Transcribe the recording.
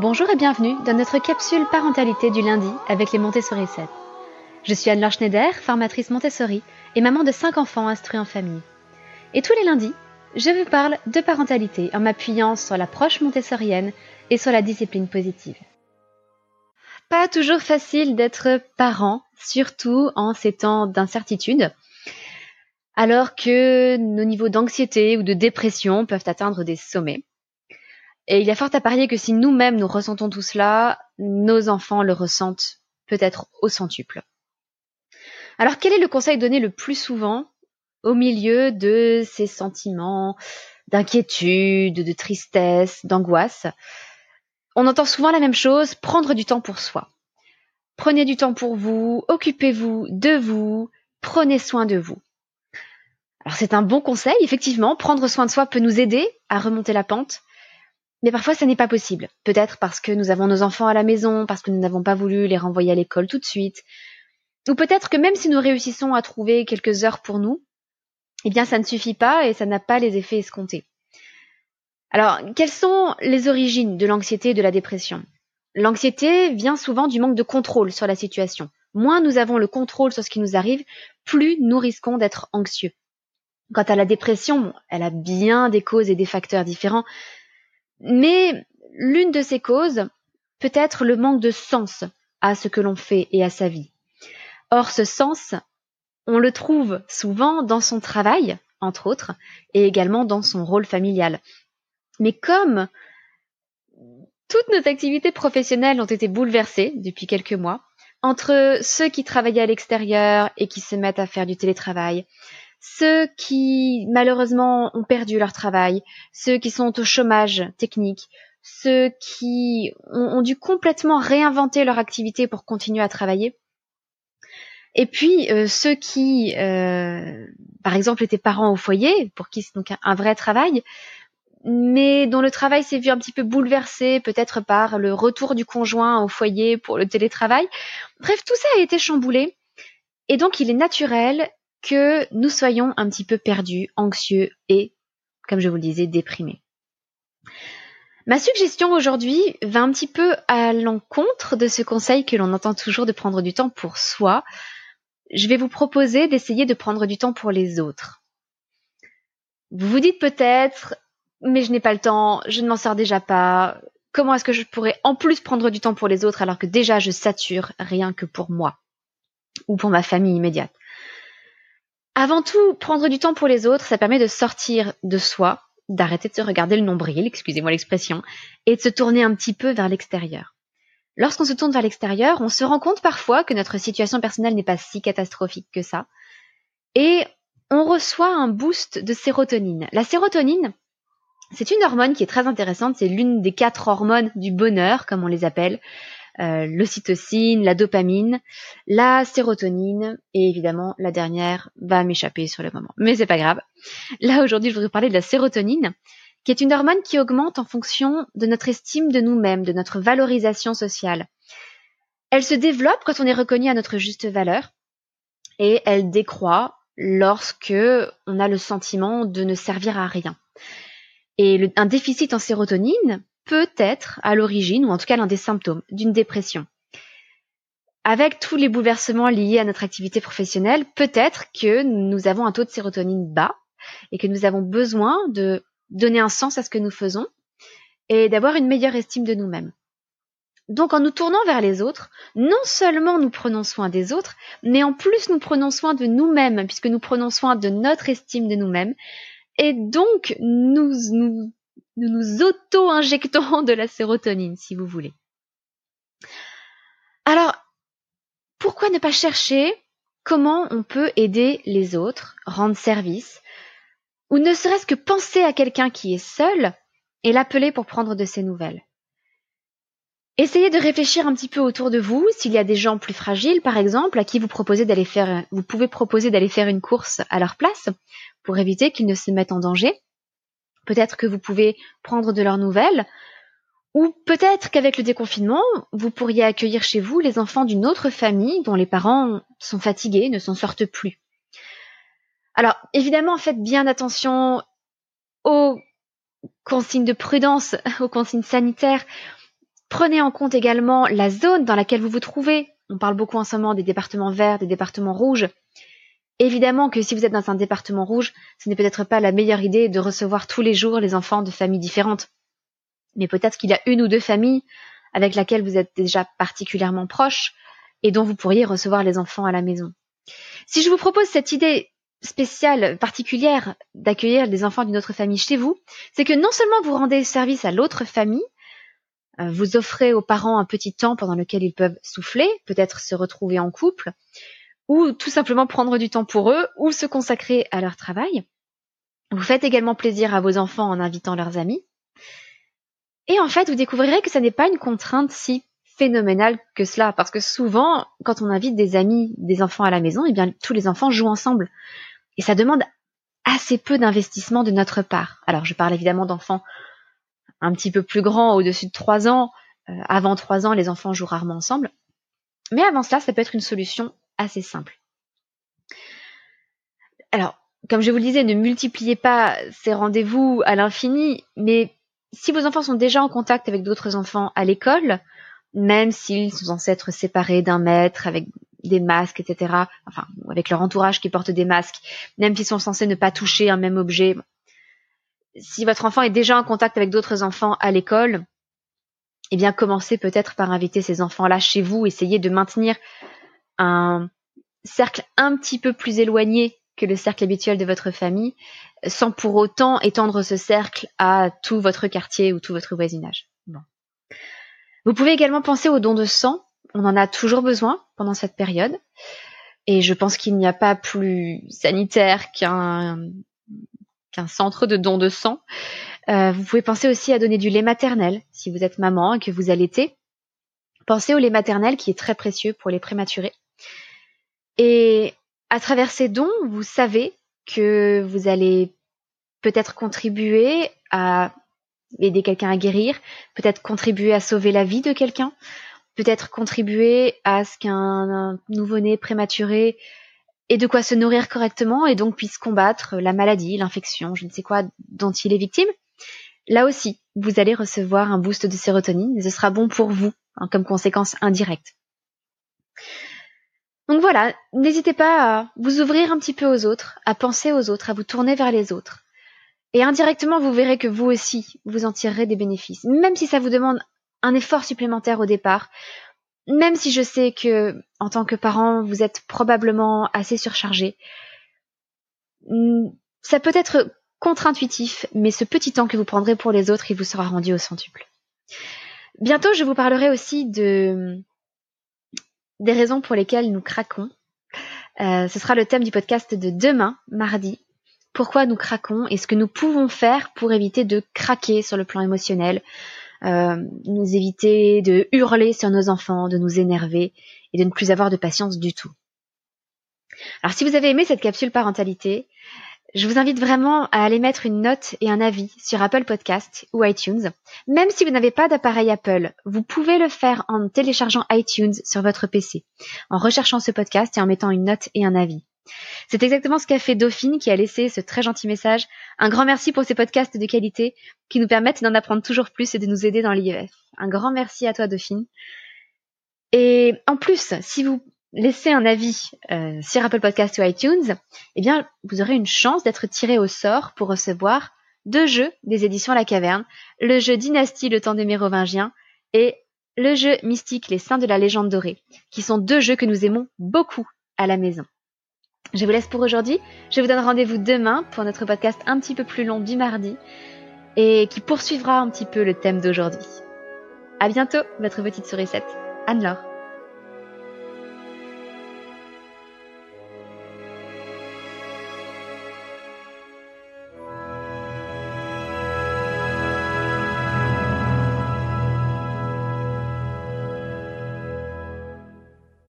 Bonjour et bienvenue dans notre capsule parentalité du lundi avec les Montessori 7. Je suis Anne-Laure Schneider, formatrice Montessori et maman de 5 enfants instruits en famille. Et tous les lundis, je vous parle de parentalité en m'appuyant sur l'approche montessorienne et sur la discipline positive. Pas toujours facile d'être parent, surtout en ces temps d'incertitude, alors que nos niveaux d'anxiété ou de dépression peuvent atteindre des sommets. Et il y a fort à parier que si nous-mêmes nous ressentons tout cela, nos enfants le ressentent peut-être au centuple. Alors quel est le conseil donné le plus souvent au milieu de ces sentiments d'inquiétude, de tristesse, d'angoisse? On entend souvent la même chose, prendre du temps pour soi. Prenez du temps pour vous, occupez-vous de vous, prenez soin de vous. Alors c'est un bon conseil, effectivement, prendre soin de soi peut nous aider à remonter la pente, mais parfois, ça n'est pas possible. Peut-être parce que nous avons nos enfants à la maison, parce que nous n'avons pas voulu les renvoyer à l'école tout de suite. Ou peut-être que même si nous réussissons à trouver quelques heures pour nous, eh bien, ça ne suffit pas et ça n'a pas les effets escomptés. Alors, quelles sont les origines de l'anxiété et de la dépression? L'anxiété vient souvent du manque de contrôle sur la situation. Moins nous avons le contrôle sur ce qui nous arrive, plus nous risquons d'être anxieux. Quant à la dépression, elle a bien des causes et des facteurs différents, mais l'une de ces causes peut être le manque de sens à ce que l'on fait et à sa vie. Or, ce sens, on le trouve souvent dans son travail, entre autres, et également dans son rôle familial. Mais comme toutes nos activités professionnelles ont été bouleversées depuis quelques mois, entre ceux qui travaillaient à l'extérieur et qui se mettent à faire du télétravail, ceux qui malheureusement ont perdu leur travail, ceux qui sont au chômage technique, ceux qui ont, dû complètement réinventer leur activité pour continuer à travailler. Et puis euh, ceux qui, euh, par exemple, étaient parents au foyer, pour qui c'est donc un, vrai travail, mais dont le travail s'est vu un petit peu bouleversé, peut-être par le retour du conjoint au foyer pour le télétravail. Bref, tout ça a été chamboulé. Et donc, il est naturel que nous soyons un petit peu perdus, anxieux et, comme je vous le disais, déprimés. Ma suggestion aujourd'hui va un petit peu à l'encontre de ce conseil que l'on entend toujours de prendre du temps pour soi. Je vais vous proposer d'essayer de prendre du temps pour les autres. Vous vous dites peut-être, mais je n'ai pas le temps, je ne m'en sors déjà pas. Comment est-ce que je pourrais en plus prendre du temps pour les autres alors que déjà je sature rien que pour moi ou pour ma famille immédiate? Avant tout, prendre du temps pour les autres, ça permet de sortir de soi, d'arrêter de se regarder le nombril, excusez-moi l'expression, et de se tourner un petit peu vers l'extérieur. Lorsqu'on se tourne vers l'extérieur, on se rend compte parfois que notre situation personnelle n'est pas si catastrophique que ça, et on reçoit un boost de sérotonine. La sérotonine, c'est une hormone qui est très intéressante, c'est l'une des quatre hormones du bonheur, comme on les appelle. Euh, l'ocytocine, la dopamine, la sérotonine et évidemment la dernière va m'échapper sur le moment. Mais c'est pas grave. Là aujourd'hui je voudrais parler de la sérotonine qui est une hormone qui augmente en fonction de notre estime de nous-mêmes, de notre valorisation sociale. Elle se développe quand on est reconnu à notre juste valeur et elle décroît lorsque on a le sentiment de ne servir à rien. Et un déficit en sérotonine peut être à l'origine, ou en tout cas l'un des symptômes, d'une dépression. Avec tous les bouleversements liés à notre activité professionnelle, peut-être que nous avons un taux de sérotonine bas et que nous avons besoin de donner un sens à ce que nous faisons et d'avoir une meilleure estime de nous-mêmes. Donc en nous tournant vers les autres, non seulement nous prenons soin des autres, mais en plus nous prenons soin de nous-mêmes, puisque nous prenons soin de notre estime de nous-mêmes. Et donc nous, nous nous nous auto-injectons de la sérotonine, si vous voulez. Alors, pourquoi ne pas chercher comment on peut aider les autres, rendre service, ou ne serait-ce que penser à quelqu'un qui est seul et l'appeler pour prendre de ses nouvelles? Essayez de réfléchir un petit peu autour de vous, s'il y a des gens plus fragiles, par exemple, à qui vous proposez d'aller faire, vous pouvez proposer d'aller faire une course à leur place pour éviter qu'ils ne se mettent en danger. Peut-être que vous pouvez prendre de leurs nouvelles, ou peut-être qu'avec le déconfinement, vous pourriez accueillir chez vous les enfants d'une autre famille dont les parents sont fatigués, ne s'en sortent plus. Alors, évidemment, faites bien attention aux consignes de prudence, aux consignes sanitaires. Prenez en compte également la zone dans laquelle vous vous trouvez. On parle beaucoup en ce moment des départements verts, des départements rouges. Évidemment que si vous êtes dans un département rouge, ce n'est peut-être pas la meilleure idée de recevoir tous les jours les enfants de familles différentes. Mais peut-être qu'il y a une ou deux familles avec laquelle vous êtes déjà particulièrement proche et dont vous pourriez recevoir les enfants à la maison. Si je vous propose cette idée spéciale, particulière, d'accueillir des enfants d'une autre famille chez vous, c'est que non seulement vous rendez service à l'autre famille, euh, vous offrez aux parents un petit temps pendant lequel ils peuvent souffler, peut-être se retrouver en couple, ou tout simplement prendre du temps pour eux, ou se consacrer à leur travail. Vous faites également plaisir à vos enfants en invitant leurs amis. Et en fait, vous découvrirez que ça n'est pas une contrainte si phénoménale que cela, parce que souvent, quand on invite des amis, des enfants à la maison, eh bien, tous les enfants jouent ensemble. Et ça demande assez peu d'investissement de notre part. Alors, je parle évidemment d'enfants un petit peu plus grands, au-dessus de 3 ans. Euh, avant 3 ans, les enfants jouent rarement ensemble. Mais avant cela, ça peut être une solution assez simple. Alors, comme je vous le disais, ne multipliez pas ces rendez-vous à l'infini, mais si vos enfants sont déjà en contact avec d'autres enfants à l'école, même s'ils sont censés être séparés d'un maître avec des masques, etc., enfin, avec leur entourage qui porte des masques, même s'ils sont censés ne pas toucher un même objet, si votre enfant est déjà en contact avec d'autres enfants à l'école, eh bien, commencez peut-être par inviter ces enfants-là chez vous, essayez de maintenir un cercle un petit peu plus éloigné que le cercle habituel de votre famille, sans pour autant étendre ce cercle à tout votre quartier ou tout votre voisinage. Vous pouvez également penser aux dons de sang. On en a toujours besoin pendant cette période. Et je pense qu'il n'y a pas plus sanitaire qu'un qu'un centre de dons de sang. Euh, vous pouvez penser aussi à donner du lait maternel si vous êtes maman et que vous allaitez. Pensez au lait maternel qui est très précieux pour les prématurés. Et à travers ces dons, vous savez que vous allez peut-être contribuer à aider quelqu'un à guérir, peut-être contribuer à sauver la vie de quelqu'un, peut-être contribuer à ce qu'un nouveau-né prématuré ait de quoi se nourrir correctement et donc puisse combattre la maladie, l'infection, je ne sais quoi dont il est victime. Là aussi, vous allez recevoir un boost de sérotonine et ce sera bon pour vous hein, comme conséquence indirecte. Donc voilà, n'hésitez pas à vous ouvrir un petit peu aux autres, à penser aux autres, à vous tourner vers les autres. Et indirectement, vous verrez que vous aussi, vous en tirerez des bénéfices, même si ça vous demande un effort supplémentaire au départ, même si je sais que, en tant que parent, vous êtes probablement assez surchargé. Hmm, ça peut être contre-intuitif, mais ce petit temps que vous prendrez pour les autres, il vous sera rendu au centuple. Bientôt, je vous parlerai aussi de des raisons pour lesquelles nous craquons. Euh, ce sera le thème du podcast de demain, mardi. Pourquoi nous craquons et ce que nous pouvons faire pour éviter de craquer sur le plan émotionnel, euh, nous éviter de hurler sur nos enfants, de nous énerver et de ne plus avoir de patience du tout. Alors si vous avez aimé cette capsule parentalité, je vous invite vraiment à aller mettre une note et un avis sur Apple Podcast ou iTunes. Même si vous n'avez pas d'appareil Apple, vous pouvez le faire en téléchargeant iTunes sur votre PC, en recherchant ce podcast et en mettant une note et un avis. C'est exactement ce qu'a fait Dauphine qui a laissé ce très gentil message. Un grand merci pour ces podcasts de qualité qui nous permettent d'en apprendre toujours plus et de nous aider dans l'IEF. Un grand merci à toi Dauphine. Et en plus, si vous laissez un avis euh, sur Apple Podcast ou iTunes, eh bien, vous aurez une chance d'être tiré au sort pour recevoir deux jeux des éditions La Caverne, le jeu Dynastie, le temps des Mérovingiens, et le jeu Mystique, les Saints de la Légende dorée, qui sont deux jeux que nous aimons beaucoup à la maison. Je vous laisse pour aujourd'hui. Je vous donne rendez-vous demain pour notre podcast un petit peu plus long du mardi et qui poursuivra un petit peu le thème d'aujourd'hui. À bientôt, votre petite sourisette, Anne-Laure.